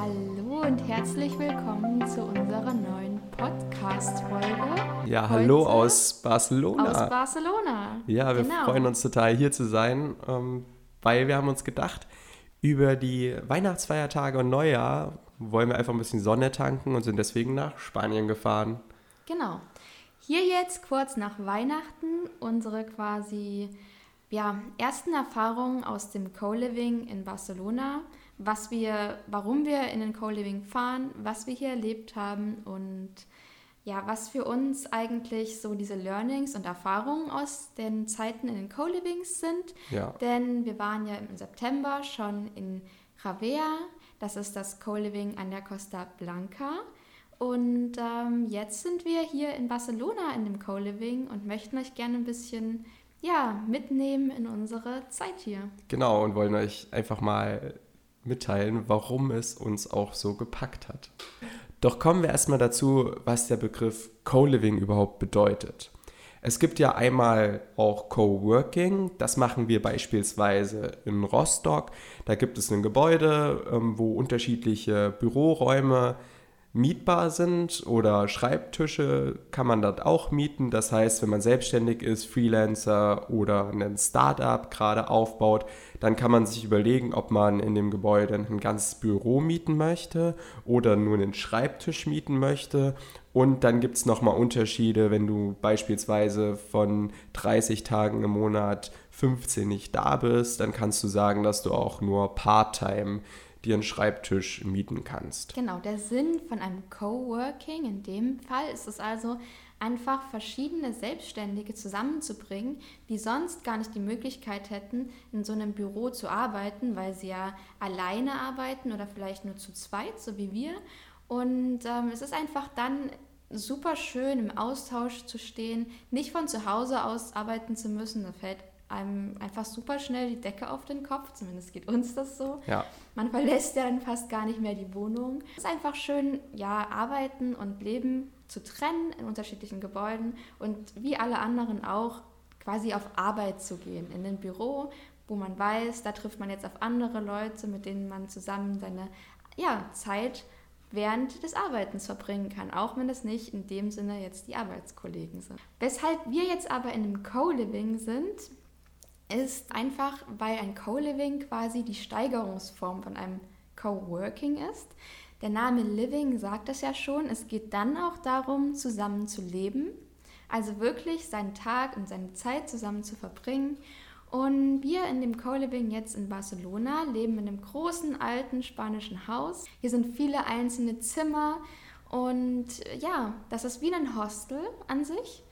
Hallo und herzlich willkommen zu unserer neuen Podcast-Folge. Ja, hallo Heute aus Barcelona. Aus Barcelona. Ja, wir genau. freuen uns total hier zu sein, ähm, weil wir haben uns gedacht, über die Weihnachtsfeiertage und Neujahr wollen wir einfach ein bisschen Sonne tanken und sind deswegen nach Spanien gefahren. Genau. Hier jetzt kurz nach Weihnachten unsere quasi ja, ersten Erfahrungen aus dem Co-Living in Barcelona, was wir, warum wir in den Co-Living fahren, was wir hier erlebt haben und ja, was für uns eigentlich so diese Learnings und Erfahrungen aus den Zeiten in den Co-Livings sind. Ja. Denn wir waren ja im September schon in Ravea, das ist das Co-Living an der Costa Blanca. Und ähm, jetzt sind wir hier in Barcelona in dem Co-Living und möchten euch gerne ein bisschen ja, mitnehmen in unsere Zeit hier. Genau, und wollen euch einfach mal mitteilen, warum es uns auch so gepackt hat. Doch kommen wir erstmal dazu, was der Begriff Co-Living überhaupt bedeutet. Es gibt ja einmal auch Coworking, das machen wir beispielsweise in Rostock. Da gibt es ein Gebäude, ähm, wo unterschiedliche Büroräume mietbar sind oder Schreibtische kann man dort auch mieten. Das heißt, wenn man selbstständig ist, Freelancer oder ein Startup gerade aufbaut, dann kann man sich überlegen, ob man in dem Gebäude ein ganzes Büro mieten möchte oder nur einen Schreibtisch mieten möchte. Und dann gibt es nochmal Unterschiede, wenn du beispielsweise von 30 Tagen im Monat 15 nicht da bist, dann kannst du sagen, dass du auch nur Part-Time dir einen Schreibtisch mieten kannst. Genau, der Sinn von einem Coworking in dem Fall ist es also, einfach verschiedene Selbstständige zusammenzubringen, die sonst gar nicht die Möglichkeit hätten, in so einem Büro zu arbeiten, weil sie ja alleine arbeiten oder vielleicht nur zu zweit, so wie wir. Und ähm, es ist einfach dann super schön im Austausch zu stehen, nicht von zu Hause aus arbeiten zu müssen. Da fällt einem einfach super schnell die Decke auf den Kopf, zumindest geht uns das so. Ja. Man verlässt ja dann fast gar nicht mehr die Wohnung. Es ist einfach schön, ja, arbeiten und leben zu trennen in unterschiedlichen Gebäuden und wie alle anderen auch quasi auf Arbeit zu gehen, in ein Büro, wo man weiß, da trifft man jetzt auf andere Leute, mit denen man zusammen seine ja, Zeit während des Arbeitens verbringen kann, auch wenn es nicht in dem Sinne jetzt die Arbeitskollegen sind. Weshalb wir jetzt aber in einem Co-Living sind, ist einfach, weil ein Co-Living quasi die Steigerungsform von einem Co-Working ist. Der Name Living sagt es ja schon, es geht dann auch darum, zusammen zu leben, also wirklich seinen Tag und seine Zeit zusammen zu verbringen. Und wir in dem Co-Living jetzt in Barcelona leben in einem großen alten spanischen Haus. Hier sind viele einzelne Zimmer und ja, das ist wie ein Hostel an sich.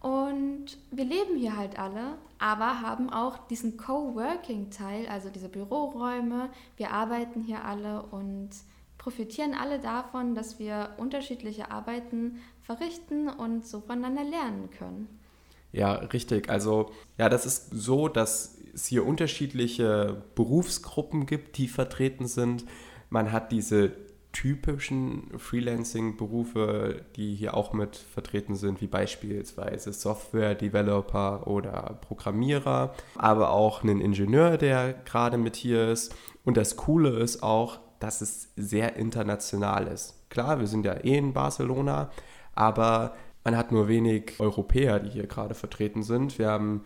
Und wir leben hier halt alle, aber haben auch diesen Coworking-Teil, also diese Büroräume. Wir arbeiten hier alle und profitieren alle davon, dass wir unterschiedliche Arbeiten verrichten und so voneinander lernen können. Ja, richtig. Also ja, das ist so, dass es hier unterschiedliche Berufsgruppen gibt, die vertreten sind. Man hat diese typischen Freelancing-Berufe, die hier auch mit vertreten sind, wie beispielsweise Software-Developer oder Programmierer, aber auch einen Ingenieur, der gerade mit hier ist. Und das Coole ist auch, dass es sehr international ist. Klar, wir sind ja eh in Barcelona, aber man hat nur wenig Europäer, die hier gerade vertreten sind. Wir haben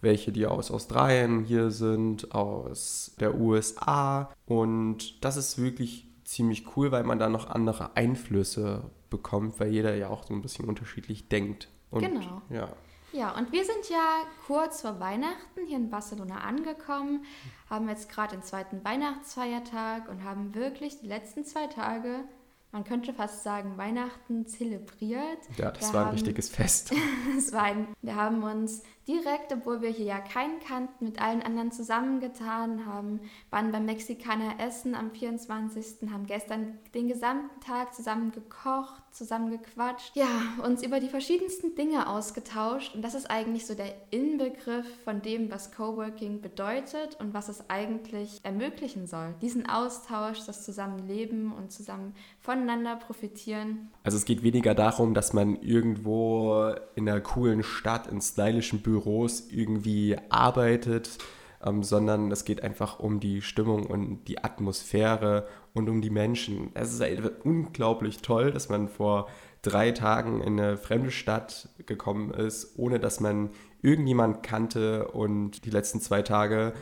welche, die aus Australien hier sind, aus der USA. Und das ist wirklich ziemlich cool, weil man da noch andere Einflüsse bekommt, weil jeder ja auch so ein bisschen unterschiedlich denkt. Und, genau. Ja. Ja, und wir sind ja kurz vor Weihnachten hier in Barcelona angekommen, haben jetzt gerade den zweiten Weihnachtsfeiertag und haben wirklich die letzten zwei Tage man könnte fast sagen, Weihnachten zelebriert. Ja, das wir war ein haben, richtiges Fest. es war ein, wir haben uns direkt, obwohl wir hier ja keinen kannten, mit allen anderen zusammengetan, haben, waren beim Mexikaner Essen am 24., haben gestern den gesamten Tag zusammen gekocht, zusammen gequatscht, ja, uns über die verschiedensten Dinge ausgetauscht und das ist eigentlich so der Inbegriff von dem, was Coworking bedeutet und was es eigentlich ermöglichen soll. Diesen Austausch, das Zusammenleben und zusammen voneinander profitieren. Also es geht weniger darum, dass man irgendwo in einer coolen Stadt in stylischen Büros irgendwie arbeitet, ähm, sondern es geht einfach um die Stimmung und die Atmosphäre und um die Menschen. Es ist unglaublich toll, dass man vor drei Tagen in eine fremde Stadt gekommen ist, ohne dass man irgendjemand kannte und die letzten zwei Tage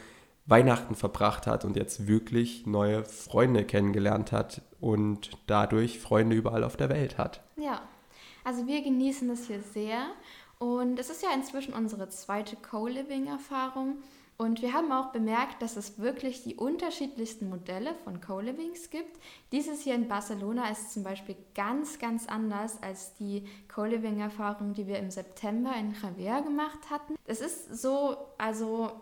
Weihnachten verbracht hat und jetzt wirklich neue Freunde kennengelernt hat und dadurch Freunde überall auf der Welt hat. Ja, also wir genießen das hier sehr und es ist ja inzwischen unsere zweite Co-Living-Erfahrung. Und wir haben auch bemerkt, dass es wirklich die unterschiedlichsten Modelle von Co-Livings gibt. Dieses hier in Barcelona ist zum Beispiel ganz, ganz anders als die Co-Living-Erfahrung, die wir im September in Javier gemacht hatten. Es ist so, also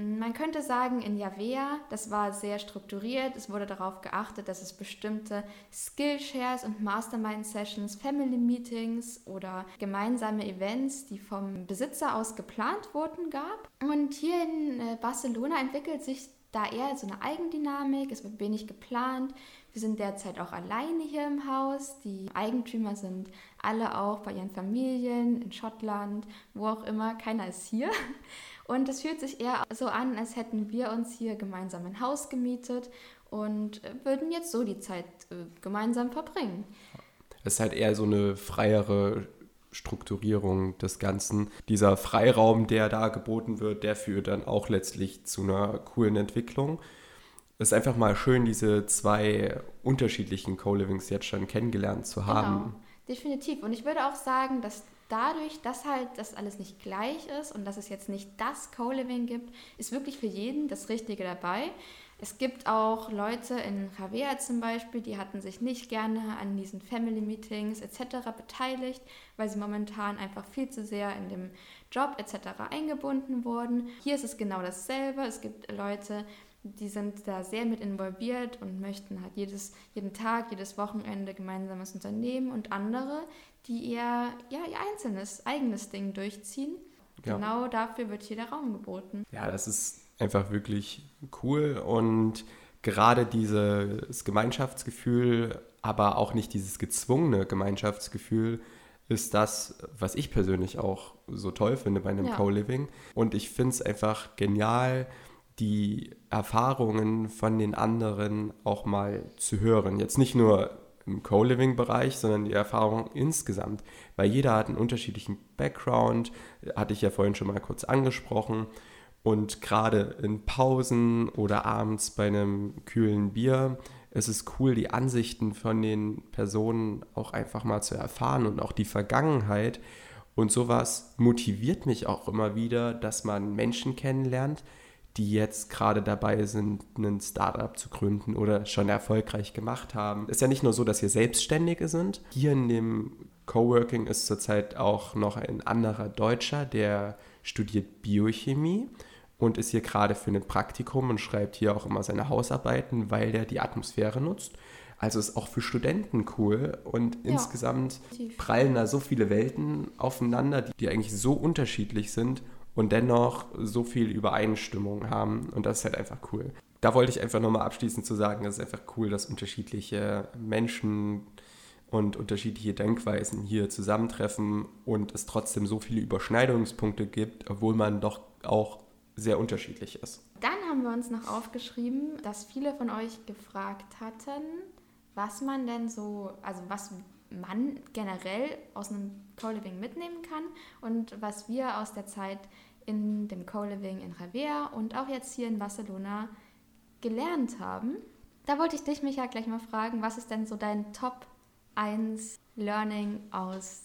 man könnte sagen, in Javea, das war sehr strukturiert. Es wurde darauf geachtet, dass es bestimmte Skillshares und Mastermind-Sessions, Family-Meetings oder gemeinsame Events, die vom Besitzer aus geplant wurden, gab. Und hier in äh, Barcelona entwickelt sich da eher so eine Eigendynamik. Es wird wenig geplant. Wir sind derzeit auch alleine hier im Haus. Die Eigentümer sind alle auch bei ihren Familien in Schottland, wo auch immer. Keiner ist hier. Und es fühlt sich eher so an, als hätten wir uns hier gemeinsam ein Haus gemietet und würden jetzt so die Zeit äh, gemeinsam verbringen. Es ist halt eher so eine freiere Strukturierung des Ganzen. Dieser Freiraum, der da geboten wird, der führt dann auch letztlich zu einer coolen Entwicklung. Es ist einfach mal schön, diese zwei unterschiedlichen Co-Livings jetzt schon kennengelernt zu haben. Genau, definitiv. Und ich würde auch sagen, dass dadurch, dass halt das alles nicht gleich ist und dass es jetzt nicht das Co-Living gibt, ist wirklich für jeden das Richtige dabei. Es gibt auch Leute in Javea zum Beispiel, die hatten sich nicht gerne an diesen Family Meetings etc. beteiligt, weil sie momentan einfach viel zu sehr in dem Job etc. eingebunden wurden. Hier ist es genau dasselbe. Es gibt Leute, die sind da sehr mit involviert und möchten halt jedes, jeden Tag, jedes Wochenende gemeinsames Unternehmen und andere, die eher ja, ihr einzelnes, eigenes Ding durchziehen. Ja. Genau dafür wird hier der Raum geboten. Ja, das ist einfach wirklich cool und gerade dieses Gemeinschaftsgefühl, aber auch nicht dieses gezwungene Gemeinschaftsgefühl, ist das, was ich persönlich auch so toll finde bei einem ja. Co-Living. Und ich finde es einfach genial, die Erfahrungen von den anderen auch mal zu hören. Jetzt nicht nur im Co-Living-Bereich, sondern die Erfahrung insgesamt. Weil jeder hat einen unterschiedlichen Background, hatte ich ja vorhin schon mal kurz angesprochen. Und gerade in Pausen oder abends bei einem kühlen Bier ist es cool, die Ansichten von den Personen auch einfach mal zu erfahren und auch die Vergangenheit. Und sowas motiviert mich auch immer wieder, dass man Menschen kennenlernt, die jetzt gerade dabei sind, ein Startup zu gründen oder schon erfolgreich gemacht haben. Es ist ja nicht nur so, dass wir Selbstständige sind. Hier in dem Coworking ist zurzeit auch noch ein anderer Deutscher, der studiert Biochemie und ist hier gerade für ein Praktikum und schreibt hier auch immer seine Hausarbeiten, weil der die Atmosphäre nutzt. Also ist auch für Studenten cool und ja, insgesamt prallen da so viele Welten aufeinander, die, die eigentlich so unterschiedlich sind und dennoch so viel Übereinstimmung haben. Und das ist halt einfach cool. Da wollte ich einfach nochmal abschließend zu sagen, es ist einfach cool, dass unterschiedliche Menschen und unterschiedliche Denkweisen hier zusammentreffen und es trotzdem so viele Überschneidungspunkte gibt, obwohl man doch auch sehr unterschiedlich ist. Dann haben wir uns noch aufgeschrieben, dass viele von euch gefragt hatten, was man denn so, also was man generell aus einem Co-Living mitnehmen kann und was wir aus der Zeit in dem Co-Living in Revea und auch jetzt hier in Barcelona gelernt haben. Da wollte ich dich, Micha, gleich mal fragen, was ist denn so dein Top 1 Learning aus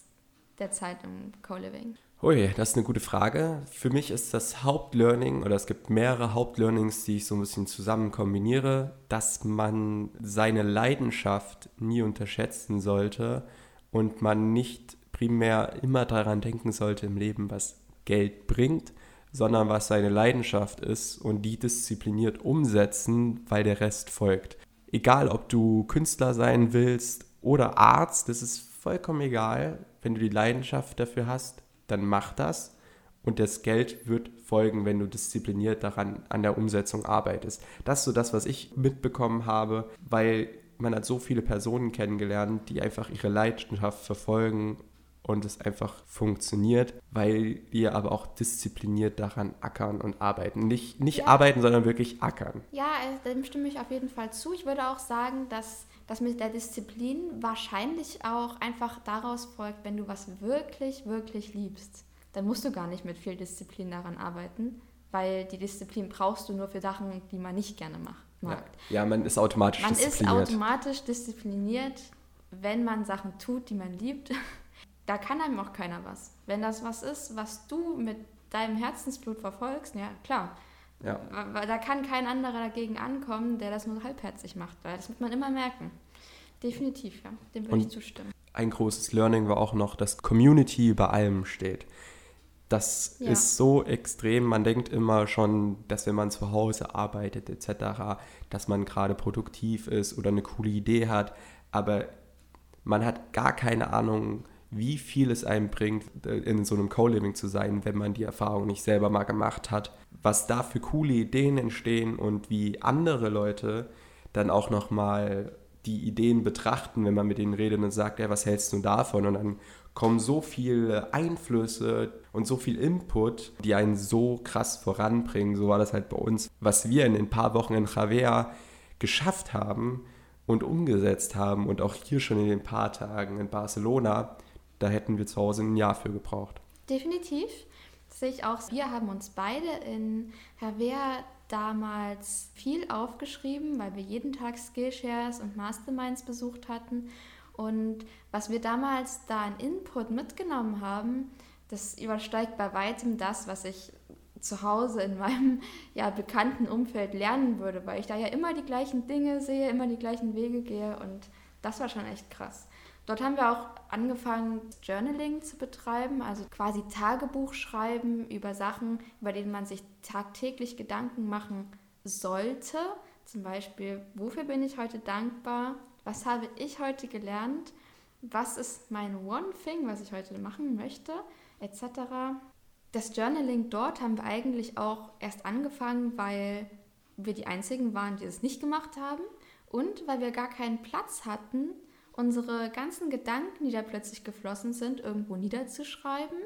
der Zeit im Co-Living? Ui, das ist eine gute Frage. Für mich ist das Hauptlearning, oder es gibt mehrere Hauptlearnings, die ich so ein bisschen zusammen kombiniere, dass man seine Leidenschaft nie unterschätzen sollte und man nicht primär immer daran denken sollte im Leben, was Geld bringt, sondern was seine Leidenschaft ist und die diszipliniert umsetzen, weil der Rest folgt. Egal, ob du Künstler sein willst oder Arzt, das ist vollkommen egal. Wenn du die Leidenschaft dafür hast, dann mach das und das Geld wird folgen, wenn du diszipliniert daran an der Umsetzung arbeitest. Das ist so das, was ich mitbekommen habe, weil man hat so viele Personen kennengelernt, die einfach ihre Leidenschaft verfolgen und es einfach funktioniert, weil wir aber auch diszipliniert daran ackern und arbeiten. Nicht, nicht ja. arbeiten, sondern wirklich ackern. Ja, äh, dem stimme ich auf jeden Fall zu. Ich würde auch sagen, dass das mit der Disziplin wahrscheinlich auch einfach daraus folgt, wenn du was wirklich, wirklich liebst, dann musst du gar nicht mit viel Disziplin daran arbeiten, weil die Disziplin brauchst du nur für Sachen, die man nicht gerne macht. Ja. ja, man ist automatisch man diszipliniert. Man ist automatisch diszipliniert, wenn man Sachen tut, die man liebt. da kann einem auch keiner was. Wenn das was ist, was du mit deinem Herzensblut verfolgst, ja klar. Ja. Da kann kein anderer dagegen ankommen, der das nur halbherzig macht, weil das muss man immer merken. Definitiv, ja. Dem würde ich zustimmen. Ein großes Learning war auch noch, dass Community über allem steht. Das ja. ist so extrem. Man denkt immer schon, dass wenn man zu Hause arbeitet etc., dass man gerade produktiv ist oder eine coole Idee hat. Aber man hat gar keine Ahnung, wie viel es einem bringt, in so einem Co-Living zu sein, wenn man die Erfahrung nicht selber mal gemacht hat. Was da für coole Ideen entstehen und wie andere Leute dann auch nochmal die Ideen betrachten, wenn man mit ihnen redet und sagt, ja, was hältst du davon? Und dann kommen so viele Einflüsse und so viel Input, die einen so krass voranbringen. So war das halt bei uns. Was wir in den paar Wochen in Javea geschafft haben und umgesetzt haben und auch hier schon in den paar Tagen in Barcelona, da hätten wir zu Hause ein Jahr für gebraucht. Definitiv. Das sehe ich auch. Wir haben uns beide in Javea damals viel aufgeschrieben, weil wir jeden Tag Skillshares und Masterminds besucht hatten und was wir damals da an Input mitgenommen haben, das übersteigt bei weitem das, was ich zu Hause in meinem ja, bekannten Umfeld lernen würde, weil ich da ja immer die gleichen Dinge sehe, immer die gleichen Wege gehe und das war schon echt krass. Dort haben wir auch angefangen, Journaling zu betreiben, also quasi Tagebuch schreiben über Sachen, über denen man sich tagtäglich Gedanken machen sollte. Zum Beispiel, wofür bin ich heute dankbar? was habe ich heute gelernt, was ist mein One Thing, was ich heute machen möchte, etc. Das Journaling dort haben wir eigentlich auch erst angefangen, weil wir die Einzigen waren, die es nicht gemacht haben und weil wir gar keinen Platz hatten, unsere ganzen Gedanken, die da plötzlich geflossen sind, irgendwo niederzuschreiben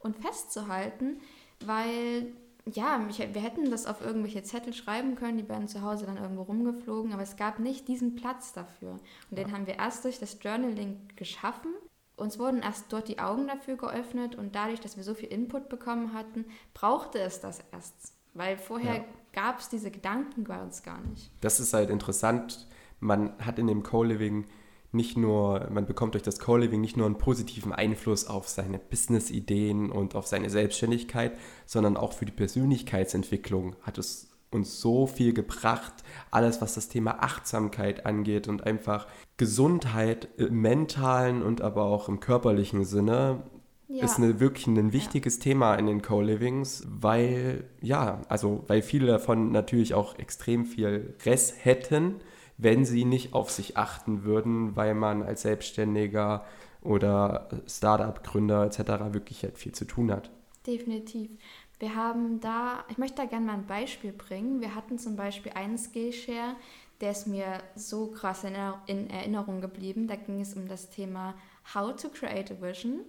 und festzuhalten, weil ja, mich, wir hätten das auf irgendwelche Zettel schreiben können, die wären zu Hause dann irgendwo rumgeflogen, aber es gab nicht diesen Platz dafür. Und ja. den haben wir erst durch das Journaling geschaffen. Uns wurden erst dort die Augen dafür geöffnet und dadurch, dass wir so viel Input bekommen hatten, brauchte es das erst. Weil vorher ja. gab es diese Gedanken bei uns gar nicht. Das ist halt interessant. Man hat in dem Co-Living nicht nur, man bekommt durch das Co-Living nicht nur einen positiven Einfluss auf seine Business-Ideen und auf seine Selbstständigkeit, sondern auch für die Persönlichkeitsentwicklung hat es uns so viel gebracht. Alles, was das Thema Achtsamkeit angeht und einfach Gesundheit im mentalen und aber auch im körperlichen Sinne. Ja. Ist eine, wirklich ein wichtiges ja. Thema in den Co-Livings, weil, ja, also, weil viele davon natürlich auch extrem viel Rest hätten, wenn sie nicht auf sich achten würden, weil man als Selbstständiger oder Startup-Gründer etc. wirklich halt viel zu tun hat. Definitiv. Wir haben da, ich möchte da gerne mal ein Beispiel bringen. Wir hatten zum Beispiel einen Skillshare, der ist mir so krass in, in Erinnerung geblieben. Da ging es um das Thema How to Create a Vision.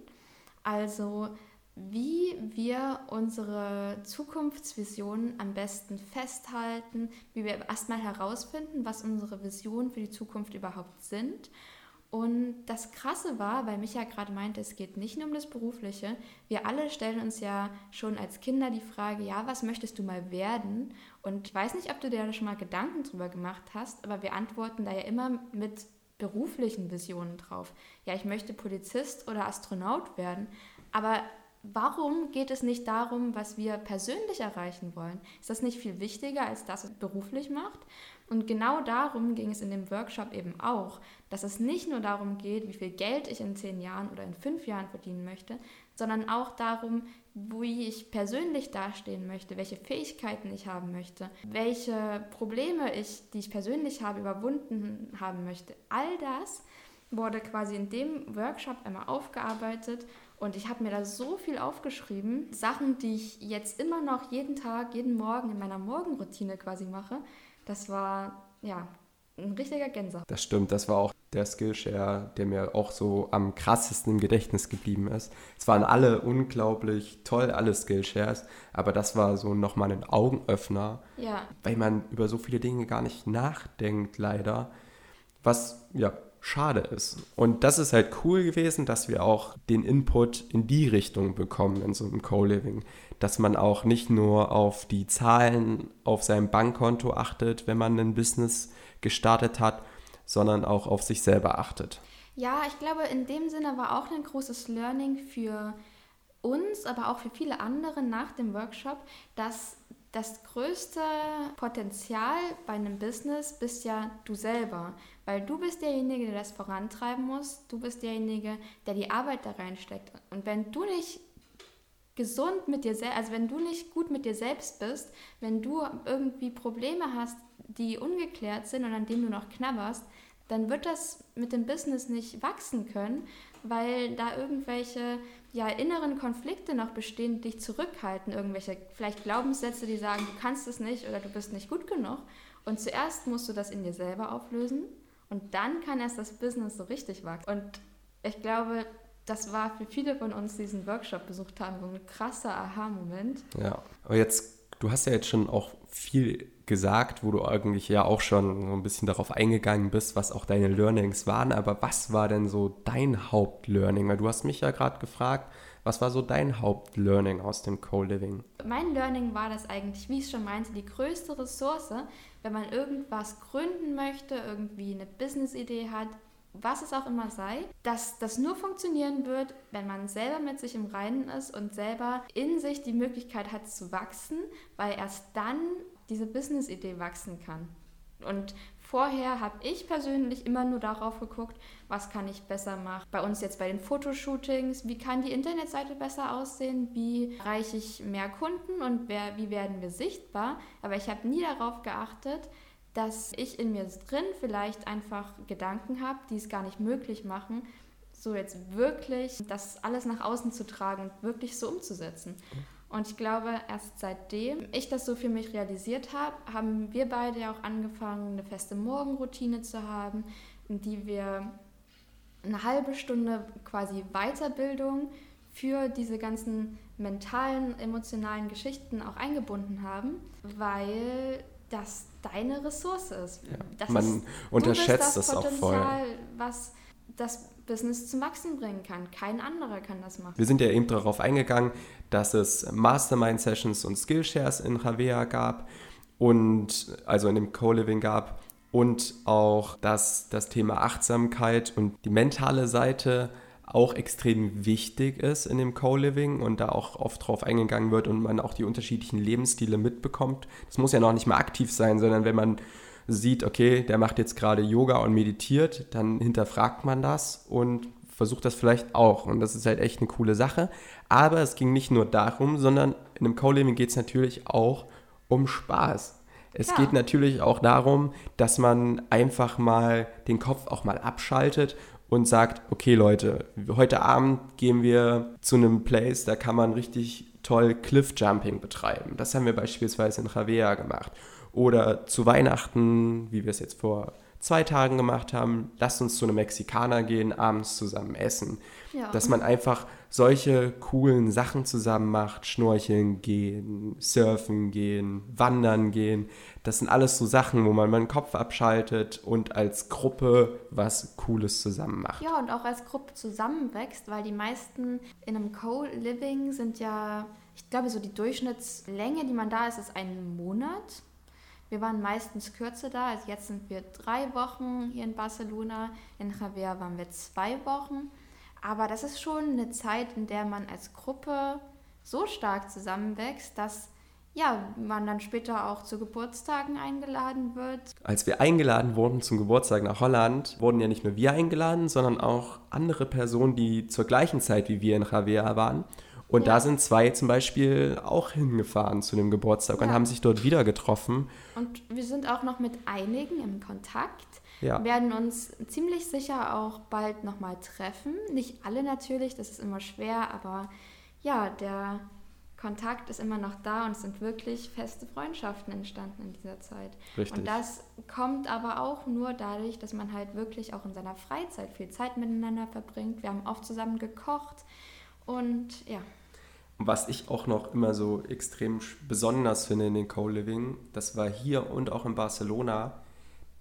Also wie wir unsere Zukunftsvisionen am besten festhalten, wie wir erstmal herausfinden, was unsere Visionen für die Zukunft überhaupt sind. Und das Krasse war, weil Micha gerade meinte, es geht nicht nur um das Berufliche. Wir alle stellen uns ja schon als Kinder die Frage, ja, was möchtest du mal werden? Und ich weiß nicht, ob du dir da schon mal Gedanken drüber gemacht hast, aber wir antworten da ja immer mit beruflichen Visionen drauf. Ja, ich möchte Polizist oder Astronaut werden. Aber warum geht es nicht darum, was wir persönlich erreichen wollen? Ist das nicht viel wichtiger, als das es beruflich macht? Und genau darum ging es in dem Workshop eben auch, dass es nicht nur darum geht, wie viel Geld ich in zehn Jahren oder in fünf Jahren verdienen möchte, sondern auch darum, wie ich persönlich dastehen möchte, welche Fähigkeiten ich haben möchte, welche Probleme ich, die ich persönlich habe, überwunden haben möchte. All das wurde quasi in dem Workshop einmal aufgearbeitet und ich habe mir da so viel aufgeschrieben, Sachen, die ich jetzt immer noch jeden Tag, jeden Morgen in meiner Morgenroutine quasi mache. Das war, ja, ein richtiger Gänsehaut. Das stimmt, das war auch der Skillshare, der mir auch so am krassesten im Gedächtnis geblieben ist. Es waren alle unglaublich toll, alle Skillshares, aber das war so nochmal ein Augenöffner, Ja, weil man über so viele Dinge gar nicht nachdenkt, leider. Was ja schade ist. Und das ist halt cool gewesen, dass wir auch den Input in die Richtung bekommen in so einem Co-Living. Dass man auch nicht nur auf die Zahlen auf seinem Bankkonto achtet, wenn man ein Business gestartet hat, sondern auch auf sich selber achtet. Ja, ich glaube, in dem Sinne war auch ein großes Learning für uns, aber auch für viele andere nach dem Workshop, dass das größte Potenzial bei einem Business bist ja du selber. Weil du bist derjenige, der das vorantreiben muss. Du bist derjenige, der die Arbeit da reinsteckt. Und wenn du nicht gesund mit dir selbst, also wenn du nicht gut mit dir selbst bist, wenn du irgendwie Probleme hast, die ungeklärt sind und an denen du noch knabberst, dann wird das mit dem Business nicht wachsen können, weil da irgendwelche ja, inneren Konflikte noch bestehen, dich zurückhalten, irgendwelche vielleicht Glaubenssätze, die sagen, du kannst es nicht oder du bist nicht gut genug. Und zuerst musst du das in dir selber auflösen und dann kann erst das Business so richtig wachsen. Und ich glaube, das war für viele von uns, die diesen Workshop besucht haben, so ein krasser Aha-Moment. Ja, aber jetzt, du hast ja jetzt schon auch viel gesagt, wo du eigentlich ja auch schon so ein bisschen darauf eingegangen bist, was auch deine Learnings waren. Aber was war denn so dein Hauptlearning? Weil du hast mich ja gerade gefragt, was war so dein Hauptlearning aus dem Co-Living? Mein Learning war das eigentlich, wie ich schon meinte, die größte Ressource, wenn man irgendwas gründen möchte, irgendwie eine Business-Idee hat, was es auch immer sei, dass das nur funktionieren wird, wenn man selber mit sich im Reinen ist und selber in sich die Möglichkeit hat zu wachsen, weil erst dann diese Business-Idee wachsen kann. Und vorher habe ich persönlich immer nur darauf geguckt, was kann ich besser machen. Bei uns jetzt bei den Fotoshootings, wie kann die Internetseite besser aussehen, wie erreiche ich mehr Kunden und wer, wie werden wir sichtbar. Aber ich habe nie darauf geachtet, dass ich in mir drin vielleicht einfach Gedanken habe, die es gar nicht möglich machen, so jetzt wirklich das alles nach außen zu tragen und wirklich so umzusetzen. Und ich glaube, erst seitdem ich das so für mich realisiert habe, haben wir beide ja auch angefangen, eine feste Morgenroutine zu haben, in die wir eine halbe Stunde quasi Weiterbildung für diese ganzen mentalen, emotionalen Geschichten auch eingebunden haben, weil das deine Ressource ist. Ja, das man ist, unterschätzt das das auch voll. Was das Business zum Wachsen bringen kann. Kein anderer kann das machen. Wir sind ja eben darauf eingegangen, dass es Mastermind-Sessions und Skillshares in Ravea gab und also in dem Co-Living gab und auch, dass das Thema Achtsamkeit und die mentale Seite auch extrem wichtig ist in dem Co-Living und da auch oft drauf eingegangen wird und man auch die unterschiedlichen Lebensstile mitbekommt. Das muss ja noch nicht mal aktiv sein, sondern wenn man sieht, okay, der macht jetzt gerade Yoga und meditiert, dann hinterfragt man das und versucht das vielleicht auch. Und das ist halt echt eine coole Sache. Aber es ging nicht nur darum, sondern in einem Co-Living geht es natürlich auch um Spaß. Es Ja. geht natürlich auch darum, dass man einfach mal den Kopf auch mal abschaltet und sagt, okay Leute, heute Abend gehen wir zu einem Place, da kann man richtig toll Cliffjumping betreiben. Das haben wir beispielsweise in Ravea gemacht. Oder zu Weihnachten, wie wir es jetzt vor zwei Tagen gemacht haben, lasst uns zu einem Mexikaner gehen, abends zusammen essen. Ja. Dass man einfach solche coolen Sachen zusammen macht, schnorcheln gehen, surfen gehen, wandern gehen. Das sind alles so Sachen, wo man mal den Kopf abschaltet und als Gruppe was Cooles zusammen macht. Ja, und auch als Gruppe zusammenwächst, weil die meisten in einem Co-Living sind ja, ich glaube, so die Durchschnittslänge, die man da ist, ist ein Monat. Wir waren meistens kürzer da, also jetzt sind wir drei Wochen hier in Barcelona, in Javier waren wir zwei Wochen. Aber das ist schon eine Zeit, in der man als Gruppe so stark zusammenwächst, dass ja, man dann später auch zu Geburtstagen eingeladen wird. Als wir eingeladen wurden zum Geburtstag nach Holland, wurden ja nicht nur wir eingeladen, sondern auch andere Personen, die zur gleichen Zeit wie wir in Ravea waren. Und Ja. da sind zwei zum Beispiel auch hingefahren zu dem Geburtstag und Ja. haben sich dort wieder getroffen. Und wir sind auch noch mit einigen im Kontakt. Ja. werden uns ziemlich sicher auch bald nochmal treffen. Nicht alle natürlich, das ist immer schwer, aber ja, der Kontakt ist immer noch da und es sind wirklich feste Freundschaften entstanden in dieser Zeit. Richtig. Und das kommt aber auch nur dadurch, dass man halt wirklich auch in seiner Freizeit viel Zeit miteinander verbringt. Wir haben oft zusammen gekocht und ja. Was ich auch noch immer so extrem besonders finde in den Co-Living, das war hier und auch in Barcelona,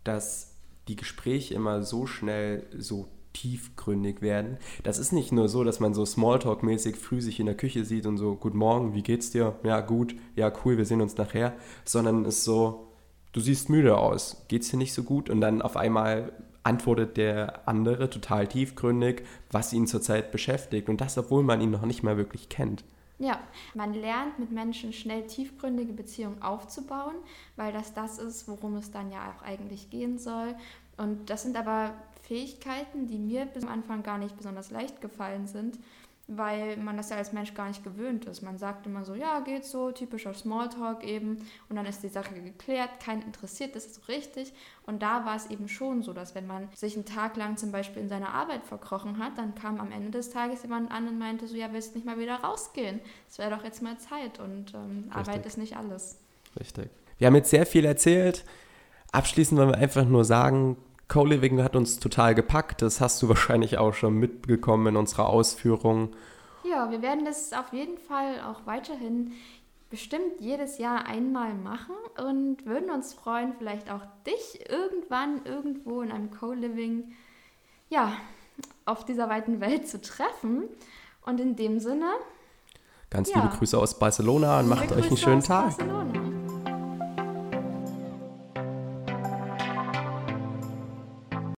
dass die Gespräche immer so schnell so tiefgründig werden. Das ist nicht nur so, dass man so Smalltalk-mäßig früh sich in der Küche sieht und so, Guten Morgen, wie geht's dir? Ja, gut, ja, cool, wir sehen uns nachher. Sondern es ist so, du siehst müde aus, geht's dir nicht so gut? Und dann auf einmal antwortet der andere total tiefgründig, was ihn zurzeit beschäftigt. Und das, obwohl man ihn noch nicht mal wirklich kennt. Ja, man lernt mit Menschen schnell tiefgründige Beziehungen aufzubauen, weil das das ist, worum es dann ja auch eigentlich gehen soll. Und das sind aber Fähigkeiten, die mir bis am Anfang gar nicht besonders leicht gefallen sind, weil man das ja als Mensch gar nicht gewöhnt ist. Man sagt immer so, ja, geht so, typischer Smalltalk eben, und dann ist die Sache geklärt, kein interessiert, das ist so richtig. Und da war es eben schon so, dass wenn man sich einen Tag lang zum Beispiel in seiner Arbeit verkrochen hat, dann kam am Ende des Tages jemand an und meinte so, ja, willst nicht mal wieder rausgehen? Es wäre doch jetzt mal Zeit und ähm, Arbeit ist nicht alles. Richtig. Wir haben jetzt sehr viel erzählt. Abschließend wollen wir einfach nur sagen, Co-Living hat uns total gepackt. Das hast du wahrscheinlich auch schon mitbekommen in unserer Ausführung. Ja, wir werden das auf jeden Fall auch weiterhin bestimmt jedes Jahr einmal machen und würden uns freuen, vielleicht auch dich irgendwann irgendwo in einem Co-Living ja, auf dieser weiten Welt zu treffen. Und in dem Sinne. Ganz ja, liebe Grüße aus Barcelona und macht euch einen schönen Tag. Barcelona.